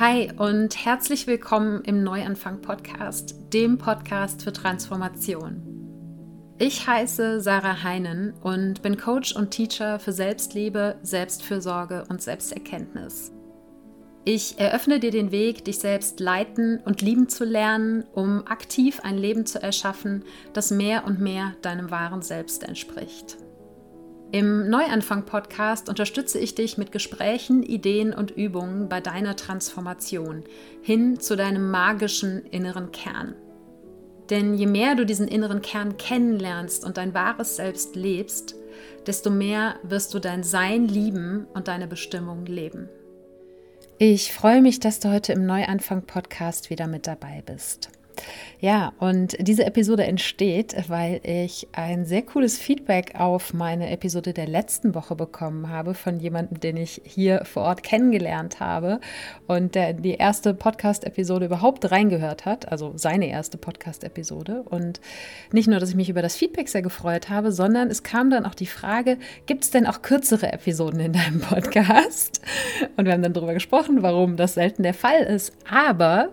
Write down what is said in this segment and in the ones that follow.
Hi und herzlich willkommen im Neuanfang Podcast, dem Podcast für Transformation. Ich heiße Sarah Heinen und bin Coach und Teacher für Selbstliebe, Selbstfürsorge und Selbsterkenntnis. Ich eröffne dir den Weg, dich selbst leiten und lieben zu lernen, um aktiv ein Leben zu erschaffen, das mehr und mehr deinem wahren Selbst entspricht. Im Neuanfang-Podcast unterstütze ich dich mit Gesprächen, Ideen und Übungen bei deiner Transformation hin zu deinem magischen inneren Kern. Denn je mehr du diesen inneren Kern kennenlernst und dein wahres Selbst lebst, desto mehr wirst du dein Sein lieben und deine Bestimmung leben. Ich freue mich, dass du heute im Neuanfang-Podcast wieder mit dabei bist. Ja, und diese Episode entsteht, weil ich ein sehr cooles Feedback auf meine Episode der letzten Woche bekommen habe von jemandem, den ich hier vor Ort kennengelernt habe und der die erste Podcast-Episode überhaupt reingehört hat, also seine erste Podcast-Episode. Und nicht nur, dass ich mich über das Feedback sehr gefreut habe, sondern es kam dann auch die Frage, gibt es denn auch kürzere Episoden in deinem Podcast? Und wir haben dann darüber gesprochen, warum das selten der Fall ist. Aber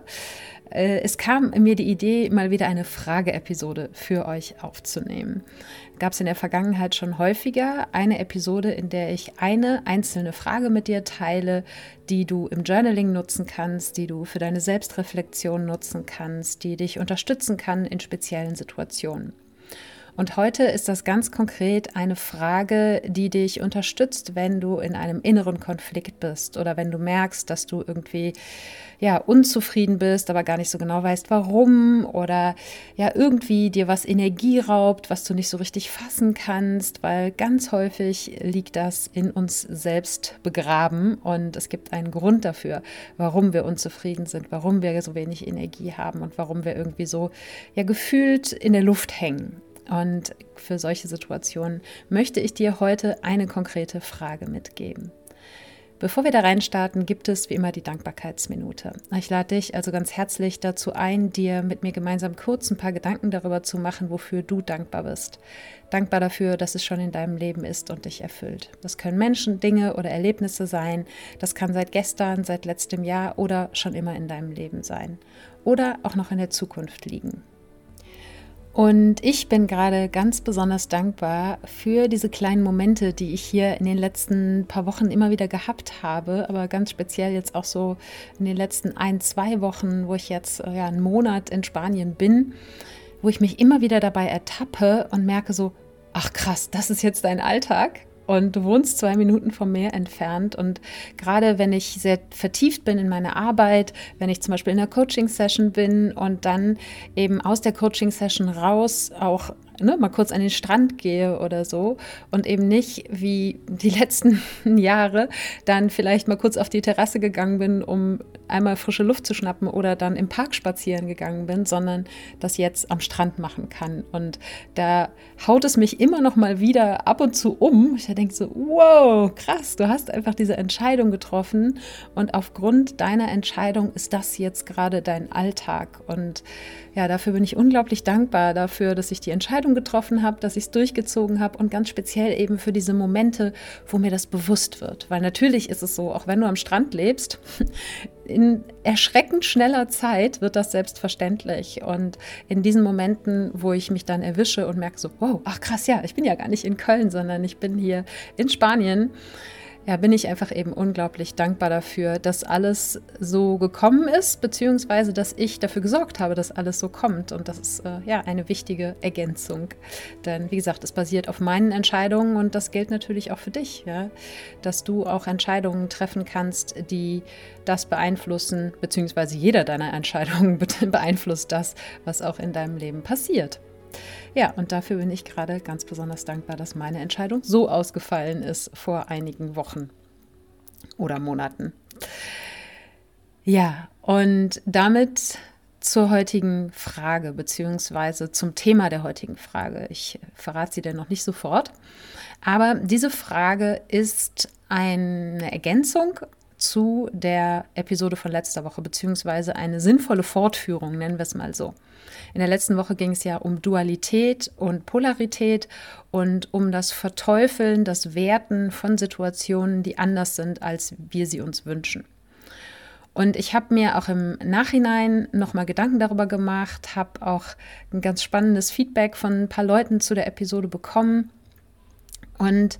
es kam mir die Idee, mal wieder eine Frage-Episode für euch aufzunehmen. Gab es in der Vergangenheit schon häufiger eine Episode, in der ich eine einzelne Frage mit dir teile, die du im Journaling nutzen kannst, die du für deine Selbstreflexion nutzen kannst, die dich unterstützen kann in speziellen Situationen. Und heute ist das ganz konkret eine Frage, die dich unterstützt, wenn du in einem inneren Konflikt bist oder wenn du merkst, dass du irgendwie ja unzufrieden bist, aber gar nicht so genau weißt, warum oder ja irgendwie dir was Energie raubt, was du nicht so richtig fassen kannst, weil ganz häufig liegt das in uns selbst begraben und es gibt einen Grund dafür, warum wir unzufrieden sind, warum wir so wenig Energie haben und warum wir irgendwie so ja gefühlt in der Luft hängen. Und für solche Situationen möchte ich dir heute eine konkrete Frage mitgeben. Bevor wir da reinstarten, gibt es wie immer die Dankbarkeitsminute. Ich lade dich also ganz herzlich dazu ein, dir mit mir gemeinsam kurz ein paar Gedanken darüber zu machen, wofür du dankbar bist. Dankbar dafür, dass es schon in deinem Leben ist und dich erfüllt. Das können Menschen, Dinge oder Erlebnisse sein. Das kann seit gestern, seit letztem Jahr oder schon immer in deinem Leben sein. Oder auch noch in der Zukunft liegen. Und ich bin gerade ganz besonders dankbar für diese kleinen Momente, die ich hier in den letzten paar Wochen immer wieder gehabt habe, aber ganz speziell jetzt auch so in den letzten ein, zwei Wochen, wo ich jetzt äh, ja, einen Monat in Spanien bin, wo ich mich immer wieder dabei ertappe und merke so, ach krass, das ist jetzt dein Alltag und du wohnst zwei Minuten vom Meer entfernt. Und gerade wenn ich sehr vertieft bin in meine Arbeit, wenn ich zum Beispiel in einer Coaching-Session bin und dann eben aus der Coaching-Session raus auch ne, mal kurz an den Strand gehe oder so und eben nicht wie die letzten Jahre dann vielleicht mal kurz auf die Terrasse gegangen bin, um einmal frische Luft zu schnappen oder dann im Park spazieren gegangen bin, sondern das jetzt am Strand machen kann. Und da haut es mich immer noch mal wieder ab und zu um. Ich denke so, wow, krass, du hast einfach diese Entscheidung getroffen und aufgrund deiner Entscheidung ist das jetzt gerade dein Alltag. Und ja, dafür bin ich unglaublich dankbar dafür, dass ich die Entscheidung getroffen habe, dass ich es durchgezogen habe und ganz speziell eben für diese Momente, wo mir das bewusst wird. Weil natürlich ist es so, auch wenn du am Strand lebst, in erschreckend schneller Zeit wird das selbstverständlich. Und in diesen Momenten, wo ich mich dann erwische und merke so, wow, ach krass, ja, ich bin ja gar nicht in Köln, sondern ich bin hier in Spanien ja, bin ich einfach eben unglaublich dankbar dafür, dass alles so gekommen ist, beziehungsweise dass ich dafür gesorgt habe, dass alles so kommt. Und das ist äh, ja eine wichtige Ergänzung. Denn wie gesagt, es basiert auf meinen Entscheidungen und das gilt natürlich auch für dich, ja, dass du auch Entscheidungen treffen kannst, die das beeinflussen, beziehungsweise jeder deiner Entscheidungen beeinflusst das, was auch in deinem Leben passiert. Ja, und dafür bin ich gerade ganz besonders dankbar, dass meine Entscheidung so ausgefallen ist vor einigen Wochen oder Monaten. Ja, und damit zur heutigen Frage, beziehungsweise zum Thema der heutigen Frage. Ich verrate sie denn noch nicht sofort. Aber diese Frage ist eine Ergänzung zu der Episode von letzter Woche, beziehungsweise eine sinnvolle Fortführung, nennen wir es mal so. In der letzten Woche ging es ja um Dualität und Polarität und um das Verteufeln, das Werten von Situationen, die anders sind, als wir sie uns wünschen. Und ich habe mir auch im Nachhinein nochmal Gedanken darüber gemacht, habe auch ein ganz spannendes Feedback von ein paar Leuten zu der Episode bekommen und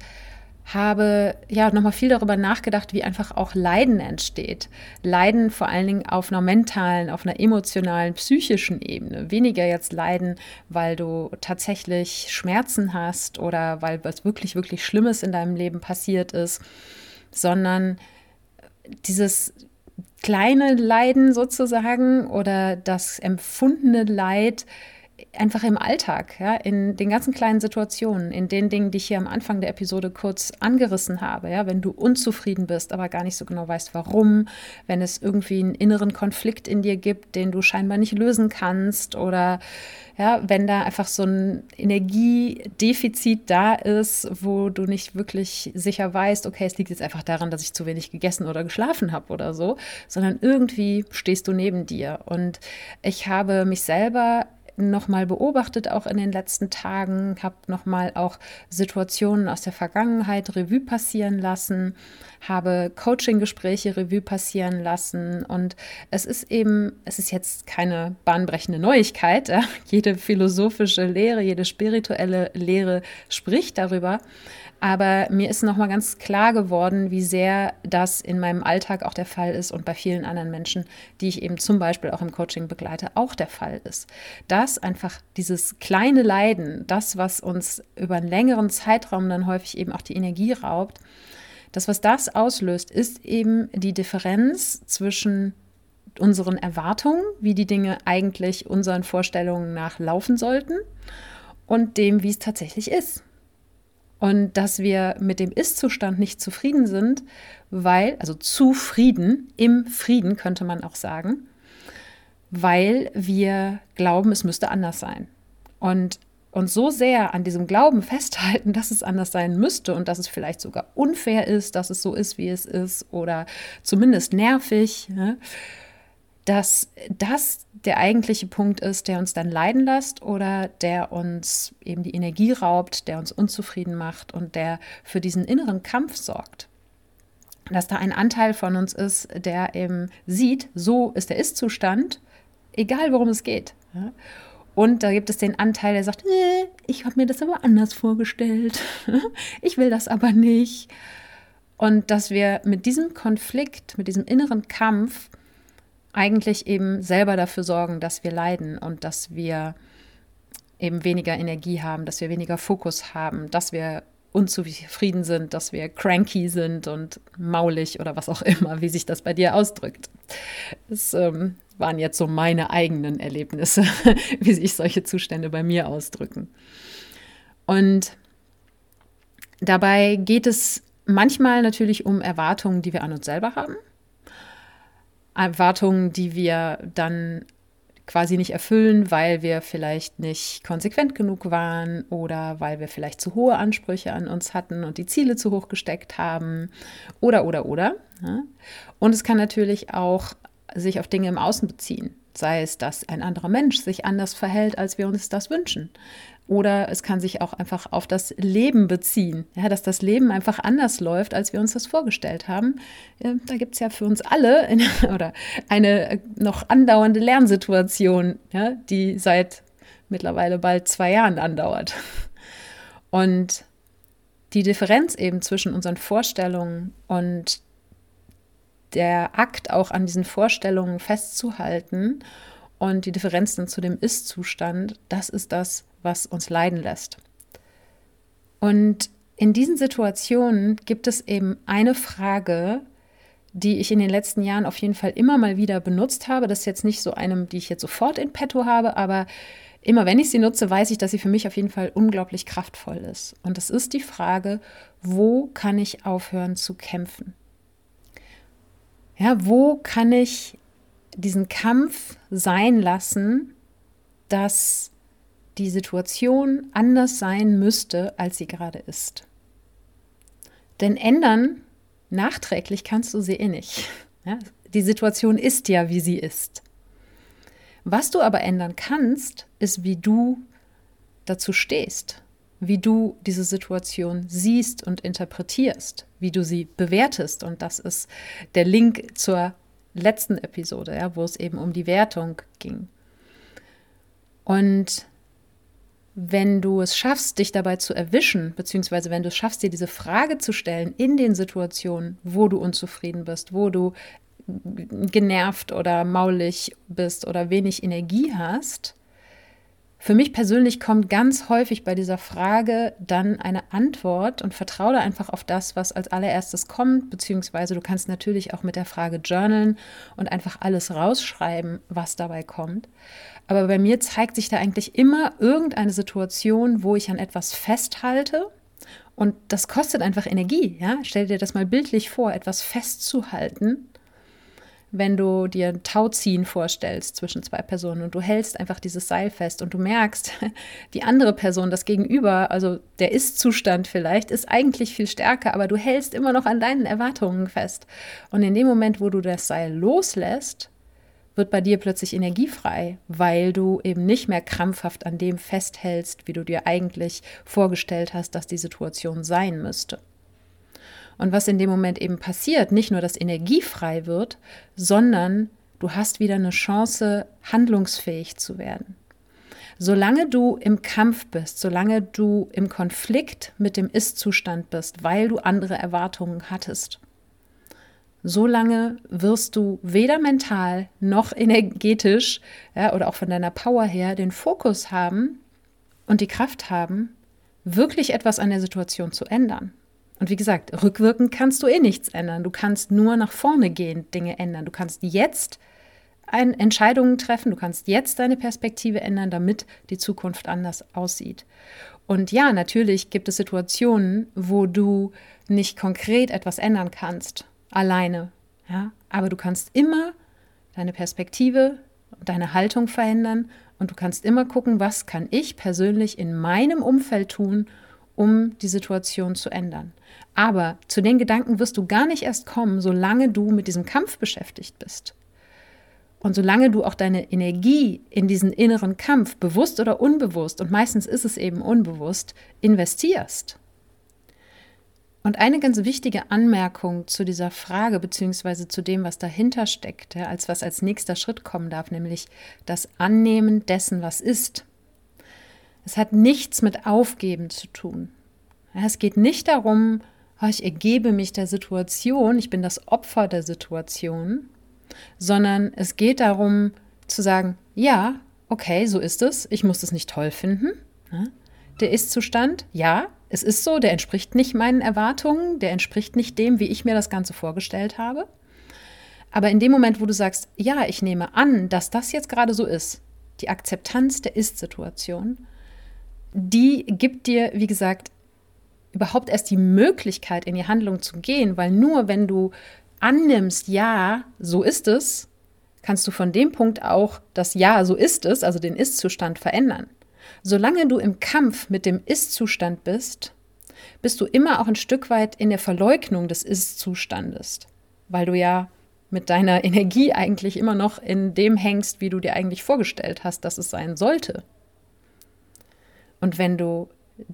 habe ja nochmal viel darüber nachgedacht, wie einfach auch Leiden entsteht. Leiden vor allen Dingen auf einer mentalen, auf einer emotionalen, psychischen Ebene. Weniger jetzt Leiden, weil du tatsächlich Schmerzen hast oder weil was wirklich, wirklich Schlimmes in deinem Leben passiert ist, sondern dieses kleine Leiden sozusagen oder das empfundene Leid einfach im Alltag, ja, in den ganzen kleinen Situationen, in den Dingen, die ich hier am Anfang der Episode kurz angerissen habe, ja, wenn du unzufrieden bist, aber gar nicht so genau weißt, warum, wenn es irgendwie einen inneren Konflikt in dir gibt, den du scheinbar nicht lösen kannst oder ja, wenn da einfach so ein Energiedefizit da ist, wo du nicht wirklich sicher weißt, okay, es liegt jetzt einfach daran, dass ich zu wenig gegessen oder geschlafen habe oder so, sondern irgendwie stehst du neben dir. Und ich habe mich selber nochmal beobachtet, auch in den letzten Tagen, habe nochmal auch Situationen aus der Vergangenheit Revue passieren lassen, habe Coaching-Gespräche Revue passieren lassen und es ist eben, es ist jetzt keine bahnbrechende Neuigkeit. Ja? Jede philosophische Lehre, jede spirituelle Lehre spricht darüber. Aber mir ist nochmal ganz klar geworden, wie sehr das in meinem Alltag auch der Fall ist und bei vielen anderen Menschen, die ich eben zum Beispiel auch im Coaching begleite, auch der Fall ist. Dass einfach dieses kleine Leiden, das, was uns über einen längeren Zeitraum dann häufig eben auch die Energie raubt, das, was das auslöst, ist eben die Differenz zwischen unseren Erwartungen, wie die Dinge eigentlich unseren Vorstellungen nach laufen sollten und dem, wie es tatsächlich ist und dass wir mit dem Ist-Zustand nicht zufrieden sind, weil, also zufrieden, im Frieden könnte man auch sagen, weil wir glauben, es müsste anders sein. Und uns so sehr an diesem Glauben festhalten, dass es anders sein müsste und dass es vielleicht sogar unfair ist, dass es so ist, wie es ist oder zumindest nervig. Ne? dass das der eigentliche Punkt ist, der uns dann leiden lässt oder der uns eben die Energie raubt, der uns unzufrieden macht und der für diesen inneren Kampf sorgt. Dass da ein Anteil von uns ist, der eben sieht, so ist der Ist-Zustand, egal worum es geht. Und da gibt es den Anteil, der sagt, äh, ich habe mir das aber anders vorgestellt, ich will das aber nicht. Und dass wir mit diesem Konflikt, mit diesem inneren Kampf, eigentlich eben selber dafür sorgen, dass wir leiden und dass wir eben weniger Energie haben, dass wir weniger Fokus haben, dass wir unzufrieden sind, dass wir cranky sind und maulig oder was auch immer, wie sich das bei dir ausdrückt. Das ähm, waren jetzt so meine eigenen Erlebnisse, wie sich solche Zustände bei mir ausdrücken. Und dabei geht es manchmal natürlich um Erwartungen, die wir an uns selber haben Erwartungen, die wir dann quasi nicht erfüllen, weil wir vielleicht nicht konsequent genug waren oder weil wir vielleicht zu hohe Ansprüche an uns hatten und die Ziele zu hoch gesteckt haben oder oder oder. Und es kann natürlich auch sich auf Dinge im Außen beziehen, sei es, dass ein anderer Mensch sich anders verhält, als wir uns das wünschen, oder es kann sich auch einfach auf das Leben beziehen, ja, dass das Leben einfach anders läuft, als wir uns das vorgestellt haben. Da gibt es ja für uns alle eine, oder eine noch andauernde Lernsituation, ja, die seit mittlerweile bald zwei Jahren andauert. Und die Differenz eben zwischen unseren Vorstellungen und der Akt auch an diesen Vorstellungen festzuhalten und die Differenz dann zu dem Ist-Zustand, das ist das, was uns leiden lässt. Und in diesen Situationen gibt es eben eine Frage, die ich in den letzten Jahren auf jeden Fall immer mal wieder benutzt habe. Das ist jetzt nicht so eine, die ich jetzt sofort in petto habe, aber immer wenn ich sie nutze, weiß ich, dass sie für mich auf jeden Fall unglaublich kraftvoll ist. Und das ist die Frage, wo kann ich aufhören zu kämpfen? Ja, wo kann ich diesen Kampf sein lassen, dass die Situation anders sein müsste, als sie gerade ist. Denn ändern nachträglich kannst du sie eh nicht. Ja, die Situation ist ja, wie sie ist. Was du aber ändern kannst, ist, wie du dazu stehst, wie du diese Situation siehst und interpretierst, wie du sie bewertest. Und das ist der Link zur letzten Episode, ja, wo es eben um die Wertung ging. Und wenn du es schaffst, dich dabei zu erwischen, beziehungsweise wenn du es schaffst, dir diese Frage zu stellen in den Situationen, wo du unzufrieden bist, wo du genervt oder maulig bist oder wenig Energie hast, für mich persönlich kommt ganz häufig bei dieser Frage dann eine Antwort und vertraue einfach auf das, was als allererstes kommt, beziehungsweise du kannst natürlich auch mit der Frage journalen und einfach alles rausschreiben, was dabei kommt. Aber bei mir zeigt sich da eigentlich immer irgendeine Situation, wo ich an etwas festhalte. Und das kostet einfach Energie. Ja? Stell dir das mal bildlich vor, etwas festzuhalten wenn du dir ein Tauziehen vorstellst zwischen zwei Personen und du hältst einfach dieses Seil fest und du merkst, die andere Person, das Gegenüber, also der Ist-Zustand vielleicht, ist eigentlich viel stärker, aber du hältst immer noch an deinen Erwartungen fest. Und in dem Moment, wo du das Seil loslässt, wird bei dir plötzlich Energie frei, weil du eben nicht mehr krampfhaft an dem festhältst, wie du dir eigentlich vorgestellt hast, dass die Situation sein müsste. Und was in dem Moment eben passiert, nicht nur, dass Energie frei wird, sondern du hast wieder eine Chance, handlungsfähig zu werden. Solange du im Kampf bist, solange du im Konflikt mit dem Ist-Zustand bist, weil du andere Erwartungen hattest, solange wirst du weder mental noch energetisch ja, oder auch von deiner Power her den Fokus haben und die Kraft haben, wirklich etwas an der Situation zu ändern. Und wie gesagt, rückwirkend kannst du eh nichts ändern. Du kannst nur nach vorne gehen, Dinge ändern. Du kannst jetzt ein, Entscheidungen treffen, du kannst jetzt deine Perspektive ändern, damit die Zukunft anders aussieht. Und ja, natürlich gibt es Situationen, wo du nicht konkret etwas ändern kannst, alleine. Ja? Aber du kannst immer deine Perspektive, deine Haltung verändern und du kannst immer gucken, was kann ich persönlich in meinem Umfeld tun, um die Situation zu ändern. Aber zu den Gedanken wirst du gar nicht erst kommen, solange du mit diesem Kampf beschäftigt bist. Und solange du auch deine Energie in diesen inneren Kampf, bewusst oder unbewusst, und meistens ist es eben unbewusst, investierst. Und eine ganz wichtige Anmerkung zu dieser Frage, beziehungsweise zu dem, was dahinter steckt, als was als nächster Schritt kommen darf, nämlich das Annehmen dessen, was ist. Es hat nichts mit Aufgeben zu tun. Es geht nicht darum, oh, ich ergebe mich der Situation, ich bin das Opfer der Situation, sondern es geht darum zu sagen, ja, okay, so ist es, ich muss es nicht toll finden. Der Ist-Zustand, ja, es ist so, der entspricht nicht meinen Erwartungen, der entspricht nicht dem, wie ich mir das Ganze vorgestellt habe. Aber in dem Moment, wo du sagst, ja, ich nehme an, dass das jetzt gerade so ist, die Akzeptanz der Ist-Situation, die gibt dir, wie gesagt, überhaupt erst die Möglichkeit, in die Handlung zu gehen, weil nur wenn du annimmst, ja, so ist es, kannst du von dem Punkt auch das Ja, so ist es, also den Ist-Zustand verändern. Solange du im Kampf mit dem Ist-Zustand bist, bist du immer auch ein Stück weit in der Verleugnung des Ist-Zustandes, weil du ja mit deiner Energie eigentlich immer noch in dem hängst, wie du dir eigentlich vorgestellt hast, dass es sein sollte. Und wenn du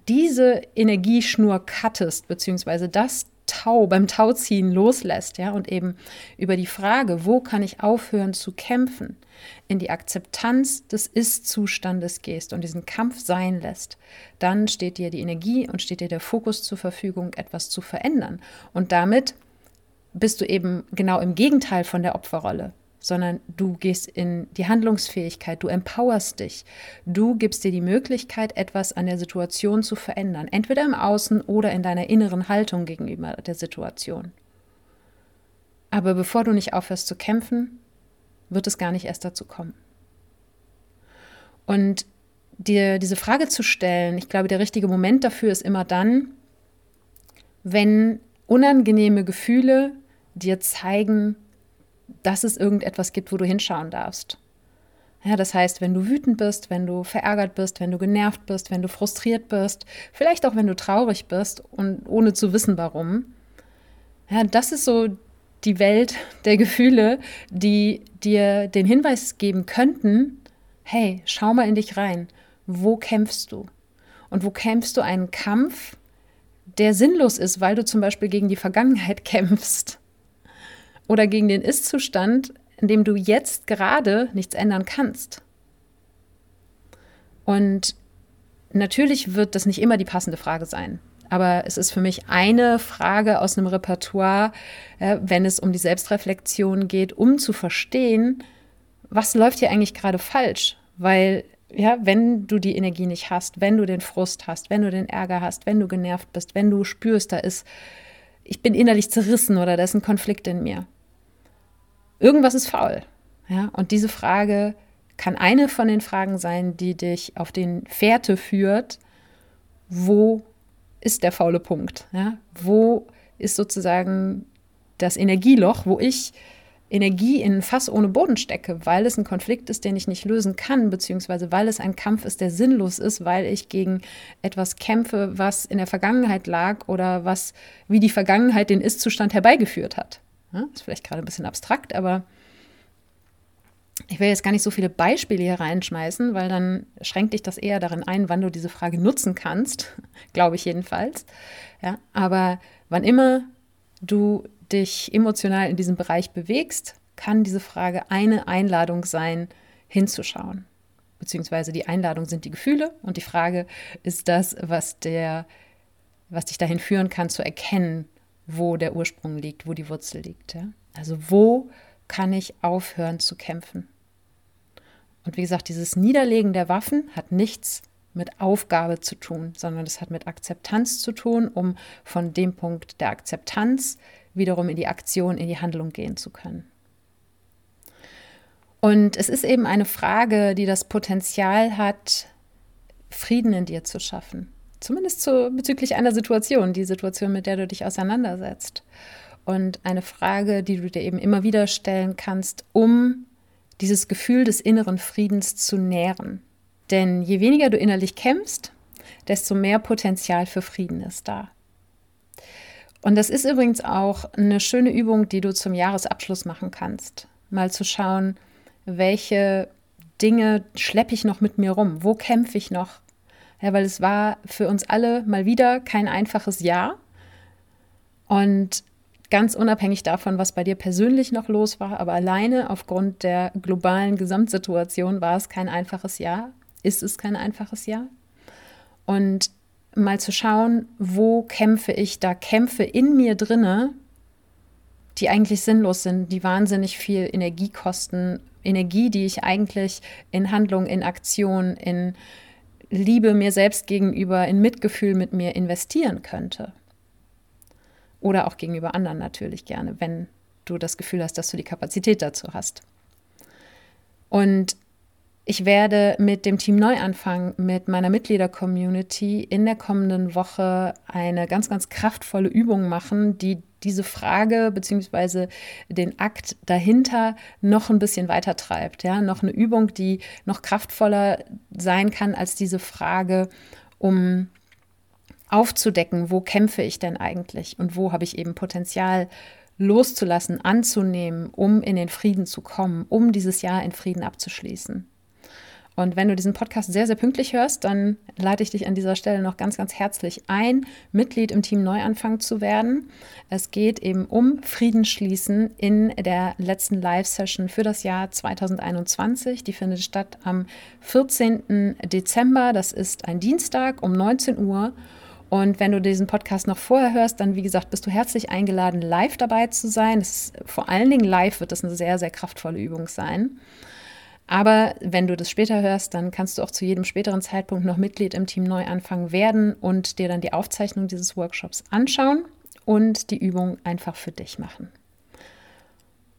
diese Energieschnur cuttest, beziehungsweise das Tau beim Tauziehen loslässt, ja, und eben über die Frage, wo kann ich aufhören zu kämpfen, in die Akzeptanz des Ist-Zustandes gehst und diesen Kampf sein lässt, dann steht dir die Energie und steht dir der Fokus zur Verfügung, etwas zu verändern. Und damit bist du eben genau im Gegenteil von der Opferrolle sondern du gehst in die Handlungsfähigkeit, du empowerst dich, du gibst dir die Möglichkeit, etwas an der Situation zu verändern, entweder im Außen oder in deiner inneren Haltung gegenüber der Situation. Aber bevor du nicht aufhörst zu kämpfen, wird es gar nicht erst dazu kommen. Und dir diese Frage zu stellen, ich glaube, der richtige Moment dafür ist immer dann, wenn unangenehme Gefühle dir zeigen, dass es irgendetwas gibt, wo du hinschauen darfst. Ja, das heißt, wenn du wütend bist, wenn du verärgert bist, wenn du genervt bist, wenn du frustriert bist, vielleicht auch wenn du traurig bist und ohne zu wissen warum. Ja, das ist so die Welt der Gefühle, die dir den Hinweis geben könnten, hey, schau mal in dich rein. Wo kämpfst du? Und wo kämpfst du einen Kampf, der sinnlos ist, weil du zum Beispiel gegen die Vergangenheit kämpfst? Oder gegen den Ist-Zustand, in dem du jetzt gerade nichts ändern kannst. Und natürlich wird das nicht immer die passende Frage sein. Aber es ist für mich eine Frage aus einem Repertoire, äh, wenn es um die Selbstreflexion geht, um zu verstehen, was läuft hier eigentlich gerade falsch? Weil, ja, wenn du die Energie nicht hast, wenn du den Frust hast, wenn du den Ärger hast, wenn du genervt bist, wenn du spürst, da ist, ich bin innerlich zerrissen oder da ist ein Konflikt in mir. Irgendwas ist faul. Ja, und diese Frage kann eine von den Fragen sein, die dich auf den Fährte führt, wo ist der faule Punkt? Ja? Wo ist sozusagen das Energieloch, wo ich Energie in ein Fass ohne Boden stecke, weil es ein Konflikt ist, den ich nicht lösen kann, beziehungsweise weil es ein Kampf ist, der sinnlos ist, weil ich gegen etwas kämpfe, was in der Vergangenheit lag oder was wie die Vergangenheit den Ist-Zustand herbeigeführt hat. Ja, ist vielleicht gerade ein bisschen abstrakt, aber ich will jetzt gar nicht so viele Beispiele hier reinschmeißen, weil dann schränkt dich das eher darin ein, wann du diese Frage nutzen kannst, glaube ich jedenfalls. Ja, aber wann immer du dich emotional in diesem Bereich bewegst, kann diese Frage eine Einladung sein, hinzuschauen. Beziehungsweise die Einladung sind die Gefühle und die Frage ist das, was, der, was dich dahin führen kann, zu erkennen, wo der Ursprung liegt, wo die Wurzel liegt. Ja? Also wo kann ich aufhören zu kämpfen. Und wie gesagt, dieses Niederlegen der Waffen hat nichts mit Aufgabe zu tun, sondern es hat mit Akzeptanz zu tun, um von dem Punkt der Akzeptanz wiederum in die Aktion, in die Handlung gehen zu können. Und es ist eben eine Frage, die das Potenzial hat, Frieden in dir zu schaffen. Zumindest zu, bezüglich einer Situation, die Situation, mit der du dich auseinandersetzt und eine Frage, die du dir eben immer wieder stellen kannst, um dieses Gefühl des inneren Friedens zu nähren. Denn je weniger du innerlich kämpfst, desto mehr Potenzial für Frieden ist da. Und das ist übrigens auch eine schöne Übung, die du zum Jahresabschluss machen kannst. Mal zu schauen, welche Dinge schleppe ich noch mit mir rum? Wo kämpfe ich noch? Ja, weil es war für uns alle mal wieder kein einfaches Jahr. Und ganz unabhängig davon, was bei dir persönlich noch los war, aber alleine aufgrund der globalen Gesamtsituation war es kein einfaches Jahr, ist es kein einfaches Jahr. Und mal zu schauen, wo kämpfe ich da Kämpfe in mir drinne, die eigentlich sinnlos sind, die wahnsinnig viel Energie kosten, Energie, die ich eigentlich in Handlung, in Aktion, in Liebe mir selbst gegenüber, in Mitgefühl mit mir investieren könnte. Oder auch gegenüber anderen natürlich gerne, wenn du das Gefühl hast, dass du die Kapazität dazu hast. Und ich werde mit dem Team Neuanfang, mit meiner Mitglieder-Community in der kommenden Woche eine ganz, ganz kraftvolle Übung machen, die diese Frage bzw. den Akt dahinter noch ein bisschen weiter treibt. Ja? Noch eine Übung, die noch kraftvoller sein kann als diese Frage, um aufzudecken, wo kämpfe ich denn eigentlich und wo habe ich eben Potenzial loszulassen, anzunehmen, um in den Frieden zu kommen, um dieses Jahr in Frieden abzuschließen. Und wenn du diesen Podcast sehr, sehr pünktlich hörst, dann lade ich dich an dieser Stelle noch ganz, ganz herzlich ein, Mitglied im Team Neuanfang zu werden. Es geht eben um Frieden schließen in der letzten Live-Session für das Jahr 2021. Die findet statt am 14. Dezember. Das ist ein Dienstag um 19 Uhr. Und wenn du diesen Podcast noch vorher hörst, dann wie gesagt, bist du herzlich eingeladen, live dabei zu sein. Ist, vor allen Dingen live wird das eine sehr, sehr kraftvolle Übung sein. Aber wenn du das später hörst, dann kannst du auch zu jedem späteren Zeitpunkt noch Mitglied im Team Neuanfang werden und dir dann die Aufzeichnung dieses Workshops anschauen und die Übung einfach für dich machen.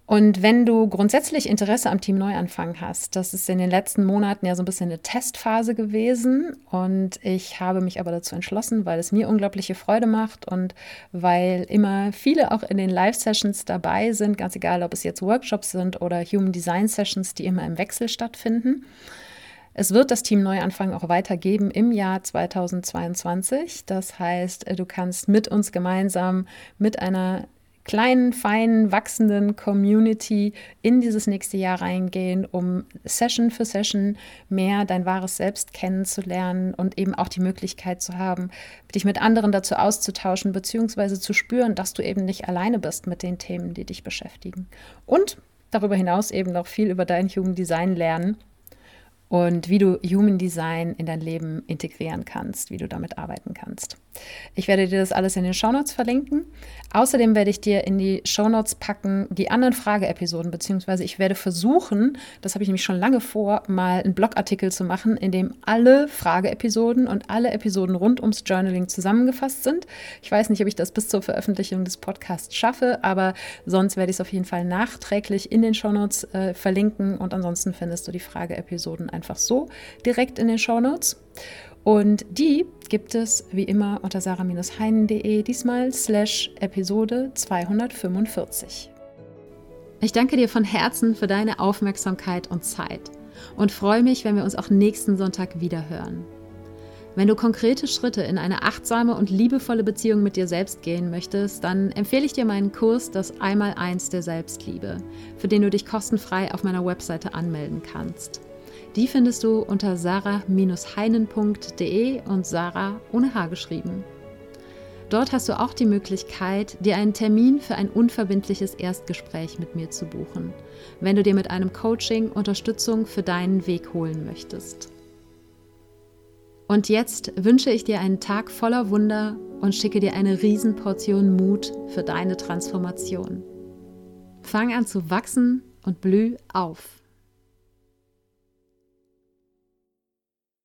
Und wenn du grundsätzlich Interesse am Team Neuanfang hast, das ist in den letzten Monaten ja so ein bisschen eine Testphase gewesen und ich habe mich aber dazu entschlossen, weil es mir unglaubliche Freude macht und weil immer viele auch in den Live-Sessions dabei sind, ganz egal, ob es jetzt Workshops sind oder Human Design Sessions, die immer im Wechsel stattfinden. Es wird das Team Neuanfang auch weitergeben im Jahr 2022. Das heißt, du kannst mit uns gemeinsam mit einer kleinen, feinen, wachsenden Community in dieses nächste Jahr reingehen, um Session für Session mehr dein wahres Selbst kennenzulernen und eben auch die Möglichkeit zu haben, dich mit anderen dazu auszutauschen, beziehungsweise zu spüren, dass du eben nicht alleine bist mit den Themen, die dich beschäftigen. Und darüber hinaus eben noch viel über dein Human Design lernen und wie du Human Design in dein Leben integrieren kannst, wie du damit arbeiten kannst. Ich werde dir das alles in den Shownotes verlinken. Außerdem werde ich dir in die Shownotes packen die anderen Frageepisoden, beziehungsweise ich werde versuchen, das habe ich nämlich schon lange vor, mal einen Blogartikel zu machen, in dem alle Frageepisoden und alle Episoden rund ums Journaling zusammengefasst sind. Ich weiß nicht, ob ich das bis zur Veröffentlichung des Podcasts schaffe, aber sonst werde ich es auf jeden Fall nachträglich in den Shownotes äh, verlinken und ansonsten findest du die Frageepisoden einfach so direkt in den Show Notes. Und die gibt es wie immer unter sarah-heinen.de, diesmal slash Episode 245. Ich danke dir von Herzen für deine Aufmerksamkeit und Zeit und freue mich, wenn wir uns auch nächsten Sonntag wieder hören. Wenn du konkrete Schritte in eine achtsame und liebevolle Beziehung mit dir selbst gehen möchtest, dann empfehle ich dir meinen Kurs Das Einmaleins der Selbstliebe, für den du dich kostenfrei auf meiner Webseite anmelden kannst. Die findest du unter sarah-heinen.de und Sarah ohne H geschrieben. Dort hast du auch die Möglichkeit, dir einen Termin für ein unverbindliches Erstgespräch mit mir zu buchen, wenn du dir mit einem Coaching Unterstützung für deinen Weg holen möchtest. Und jetzt wünsche ich dir einen Tag voller Wunder und schicke dir eine Riesenportion Mut für deine Transformation. Fang an zu wachsen und blüh auf.